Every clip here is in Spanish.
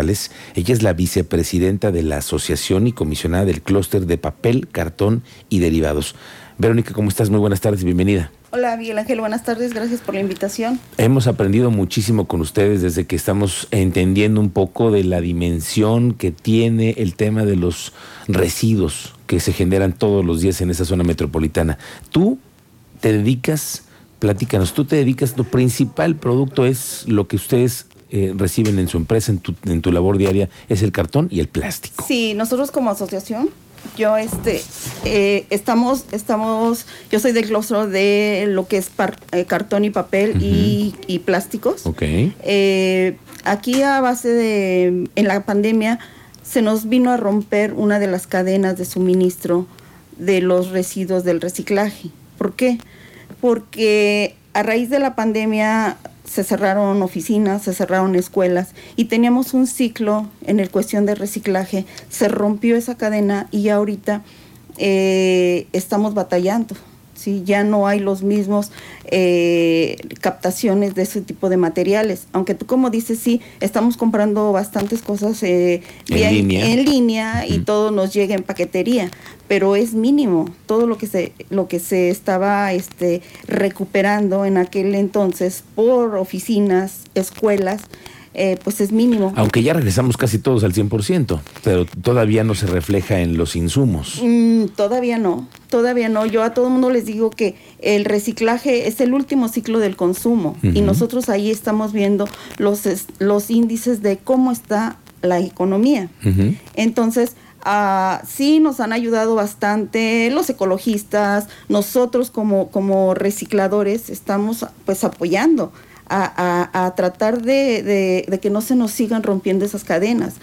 Ella es la vicepresidenta de la Asociación y comisionada del clúster de papel, cartón y derivados. Verónica, ¿cómo estás? Muy buenas tardes bienvenida. Hola Miguel Ángel, buenas tardes, gracias por la invitación. Hemos aprendido muchísimo con ustedes desde que estamos entendiendo un poco de la dimensión que tiene el tema de los residuos que se generan todos los días en esa zona metropolitana. Tú te dedicas, platícanos, tú te dedicas, tu principal producto es lo que ustedes eh, reciben en su empresa, en tu, en tu labor diaria, es el cartón y el plástico. Sí, nosotros como asociación, yo este, eh, estamos, estamos, yo soy del claustro de lo que es eh, cartón y papel y, y, plásticos. Ok. aquí a base de, en la pandemia, se nos vino a romper una de las cadenas de suministro de los residuos del reciclaje. ¿Por qué? Porque a raíz de la pandemia se cerraron oficinas, se cerraron escuelas y teníamos un ciclo en el cuestión de reciclaje, se rompió esa cadena y ahorita eh, estamos batallando. ¿Sí? Ya no hay los mismos eh, captaciones de ese tipo de materiales. Aunque tú como dices, sí, estamos comprando bastantes cosas eh, en, línea, y todo nos llega en paquetería, pero es mínimo todo lo que se lo que se estaba este recuperando en aquel entonces por oficinas, escuelas eh, pues es mínimo. Aunque ya regresamos casi todos al 100%, pero todavía no se refleja en los insumos. Mm, todavía no, todavía no. Yo a todo el mundo les digo que el reciclaje es el último ciclo del consumo y nosotros ahí estamos viendo los, los índices de cómo está la economía. Entonces, Uh, sí nos han ayudado bastante los ecologistas, nosotros como, como recicladores estamos pues apoyando a, tratar de, que no se nos sigan rompiendo esas cadenas.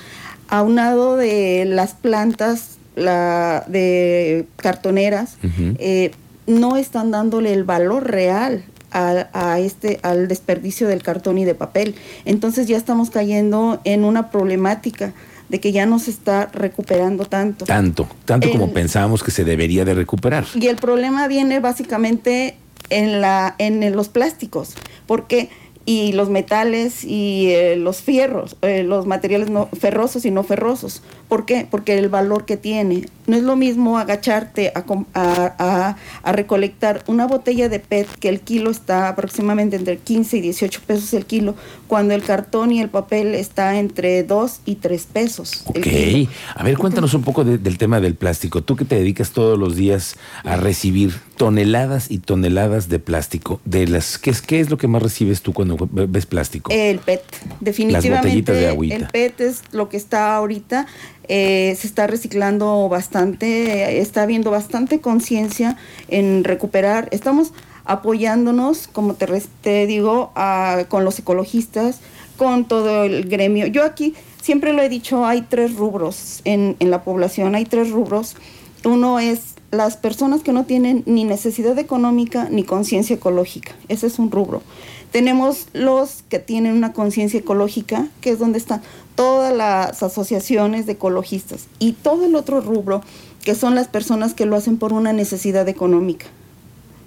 Aunado de las plantas la, de cartoneras, eh, no están dándole el valor real a, este, al desperdicio del cartón y de papel. Entonces ya estamos cayendo en una problemática de que ya no se está recuperando tanto. Tanto, tanto como pensábamos que se debería de recuperar. Y el problema viene básicamente en, la, en los plásticos, porque y los metales y eh, los fierros, eh, los materiales no ferrosos y no ferrosos. ¿Por qué? Porque el valor que tiene. No es lo mismo agacharte a, a, a, recolectar una botella de PET que el kilo está aproximadamente entre 15 y 18 pesos el kilo, cuando el cartón y el papel está entre 2 y 3 pesos. Ok. A ver, cuéntanos un poco del tema del plástico. Tú que te dedicas todos los días a recibir toneladas y toneladas de plástico, de las ¿qué es, qué es lo que más recibes tú cuando ves plástico? El PET, definitivamente. Las botellitas de agüita. El PET es lo que está ahorita, eh, se está reciclando bastante, está habiendo bastante conciencia en recuperar. Estamos apoyándonos, como te, digo, con los ecologistas, con todo el gremio. Yo aquí siempre lo he dicho, hay tres rubros en, en la población, hay tres rubros. Uno es las personas que no tienen ni necesidad económica ni conciencia ecológica. Ese es un rubro. Tenemos los que tienen una conciencia ecológica, que es donde están todas las asociaciones de ecologistas, y todo el otro rubro, que son las personas que lo hacen por una necesidad económica.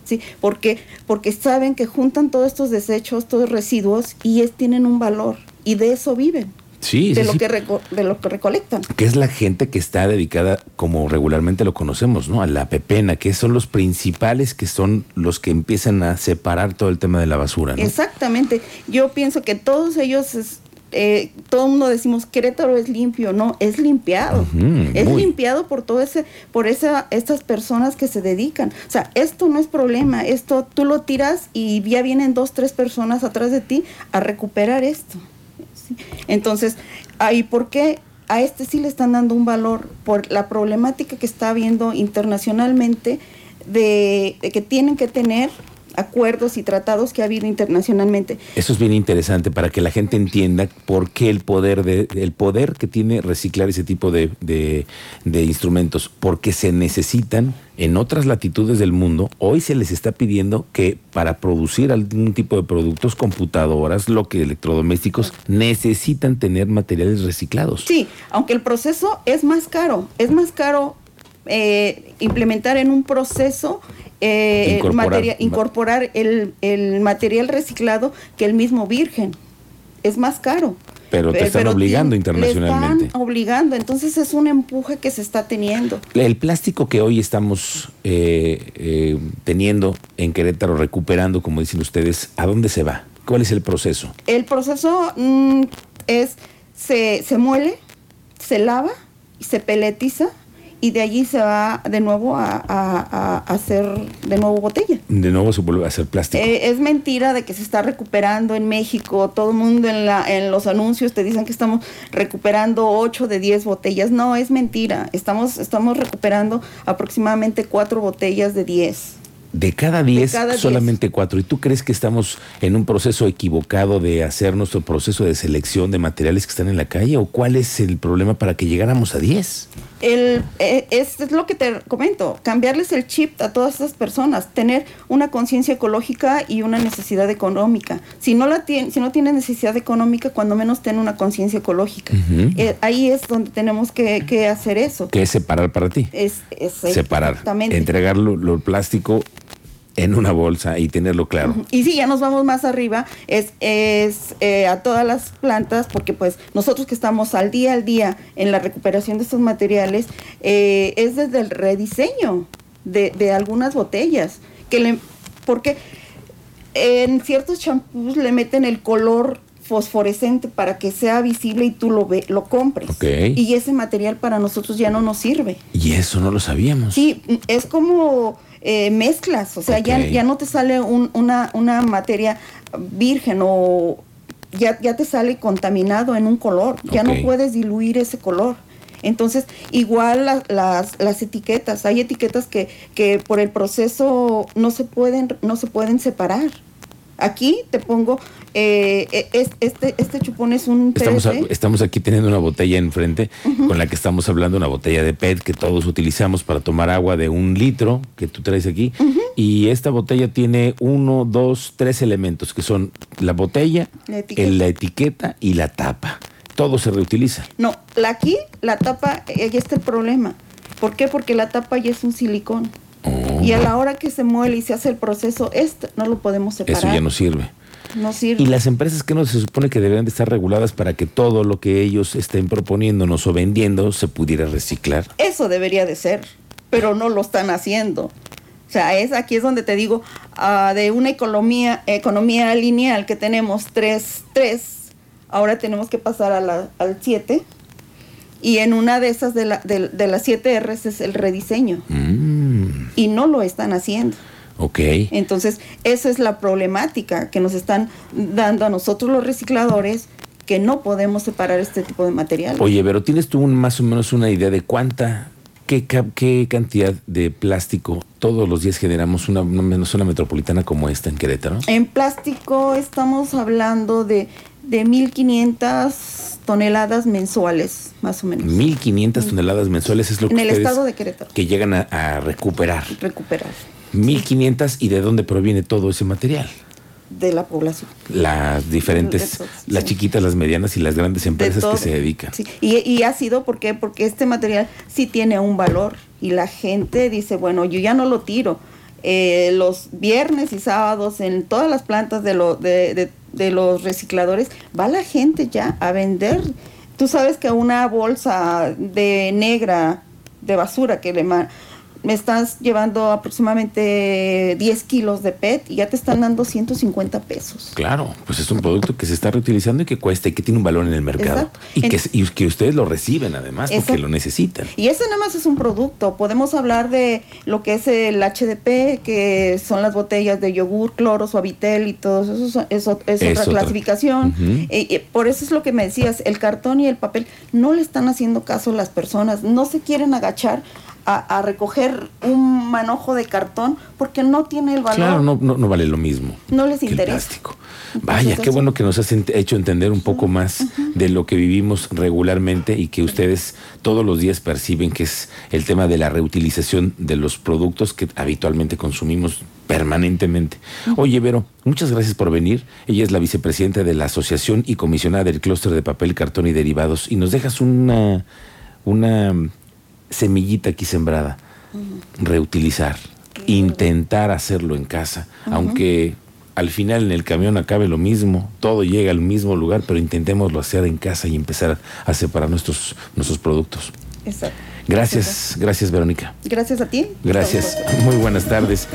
¿Sí? Porque, porque saben que juntan todos estos desechos, todos residuos, y es, tienen un valor, y de eso viven de, lo Que de lo que recolectan. Que es la gente que está dedicada, como regularmente lo conocemos, ¿no? A la pepena, que son los principales, que son los que empiezan a separar todo el tema de la basura, ¿no? Exactamente. Yo pienso que todos ellos... eh, todo el mundo decimos Querétaro es limpio, no, es limpiado. es limpiado por todo ese, por esa, estas personas que se dedican. O sea, esto no es problema, esto tú lo tiras y ya vienen dos, tres personas atrás de ti a recuperar esto. Entonces, ¿y por qué a este sí le están dando un valor? Por la problemática que está habiendo internacionalmente de, que tienen que tener acuerdos y tratados que ha habido internacionalmente. Eso es bien interesante para que la gente entienda por qué el poder de el poder que tiene reciclar ese tipo de, de, de instrumentos, porque se necesitan en otras latitudes del mundo, hoy se les está pidiendo que para producir algún tipo de productos, computadoras, lo que electrodomésticos, necesitan tener materiales reciclados. Sí, aunque el proceso es más caro, es más caro eh, implementar en un proceso eh, incorporar, el, el material reciclado que el mismo virgen. Es más caro. Pero te están obligando internacionalmente. están obligando, entonces es un empuje que se está teniendo. El plástico que hoy estamos eh, eh, teniendo en Querétaro, recuperando, como dicen ustedes, ¿a dónde se va? ¿Cuál es el proceso? El proceso mm, es, se, se muele, se lava, se peletiza y de allí se va de nuevo a, hacer de nuevo botella. De nuevo se vuelve a hacer plástico. Eh, es mentira de que se está recuperando en México. Todo el mundo en, la, en los anuncios te dicen que estamos recuperando 8 de 10 botellas. No, es mentira. Estamos, estamos recuperando aproximadamente 4 botellas de 10. De cada 10, solamente 4. ¿Y tú crees que estamos en un proceso equivocado de hacer nuestro proceso de selección de materiales que están en la calle? ¿O cuál es el problema para que llegáramos a 10? El, eh, es, lo que te comento, cambiarles el chip a todas estas personas, tener una conciencia ecológica y una necesidad económica. Si no la tiene, si no tiene necesidad económica, cuando menos tiene una conciencia ecológica. Eh, ahí es donde tenemos que, hacer eso. ¿Qué es separar para ti? Es, separar. Entregar lo, lo plástico en una bolsa y tenerlo claro. Y si ya nos vamos más arriba, es, es eh, a todas las plantas, porque pues nosotros que estamos al día al día en la recuperación de estos materiales, eh, es desde el rediseño de, algunas botellas, que le, porque en ciertos champús le meten el color fosforescente para que sea visible y tú lo ve, lo compres. Y ese material para nosotros ya no nos sirve. Y eso no lo sabíamos. Sí, es como eh, mezclas, o sea, ya, ya no te sale una, una materia virgen o ya, ya te sale contaminado en un color, ya no puedes diluir ese color. Entonces, igual las, las etiquetas, hay etiquetas que, que por el proceso no se pueden, no se pueden separar. Aquí te pongo, eh, e, este, este chupón es un estamos, estamos aquí teniendo una botella enfrente con la que estamos hablando, una botella de PET que todos utilizamos para tomar agua de un litro que tú traes aquí. Y esta botella tiene uno, dos, tres elementos que son la botella, la etiqueta, y la tapa. Todo se reutiliza. No, la aquí, la tapa, ahí está el problema. ¿Por qué? Porque la tapa ya es un silicón. Y a la hora que se muele y se hace el proceso, este no lo podemos separar. Eso ya no sirve. No sirve. Y las empresas que no se supone que deberían de estar reguladas para que todo lo que ellos estén proponiéndonos o vendiendo se pudiera reciclar. Eso debería de ser, pero no lo están haciendo. O sea, es aquí es donde te digo, ah, de una economía, economía lineal que tenemos tres, tres, ahora tenemos que pasar a la, al siete y en una de esas de, la, de, las 7 R's es el rediseño. Mm. Y no lo están haciendo. Ok. Entonces, esa es la problemática que nos están dando a nosotros los recicladores que no podemos separar este tipo de material. Oye, pero ¿tienes tú más o menos una idea de cuánta, qué, qué cantidad de plástico todos los días generamos una, menos una metropolitana como esta en Querétaro? En plástico estamos hablando de, de 1.500 toneladas mensuales, más o menos. 1.500 toneladas mensuales es lo que... En el estado de Querétaro. Que llegan a, recuperar. Recuperar. 1.500 y de dónde proviene todo ese material de la población. Las diferentes, las chiquitas, las medianas y las grandes empresas que se dedican. Sí. Y, y, ha sido ¿por qué? porque este material sí tiene un valor y la gente dice, bueno, yo ya no lo tiro. Eh, los viernes y sábados en todas las plantas de, lo, de, de los recicladores, va la gente ya a vender. Tú sabes que una bolsa de negra de basura que le me estás llevando aproximadamente 10 kilos de PET y ya te están dando 150 pesos. Claro, pues es un producto que se está reutilizando y que cuesta y que tiene un valor en el mercado. Y que, que, ustedes lo reciben además porque lo necesitan. Y ese nada más es un producto. Podemos hablar de lo que es el HDP, que son las botellas de yogur, cloro, suavitel y todo eso. Es, otra clasificación. Eh, por eso es lo que me decías, el cartón y el papel no le están haciendo caso a las personas, no se quieren agachar a, recoger un manojo de cartón porque no tiene el valor. Claro, no, no, vale lo mismo. No les interesa. plástico. Vaya, qué bueno que nos has hecho entender un poco más de lo que vivimos regularmente y que ustedes todos los días perciben que es el tema de la reutilización de los productos que habitualmente consumimos permanentemente. Oye, Vero, muchas gracias por venir. Ella es la vicepresidenta de la Asociación y comisionada del Clúster de Papel, Cartón y Derivados y nos dejas una, una semillita aquí sembrada, reutilizar, intentar hacerlo en casa, aunque al final en el camión acabe lo mismo, todo llega al mismo lugar, pero intentémoslo hacer en casa y empezar a separar nuestros, nuestros productos. Exacto. Gracias, gracias Verónica. Gracias a ti. Gracias. Muy buenas tardes.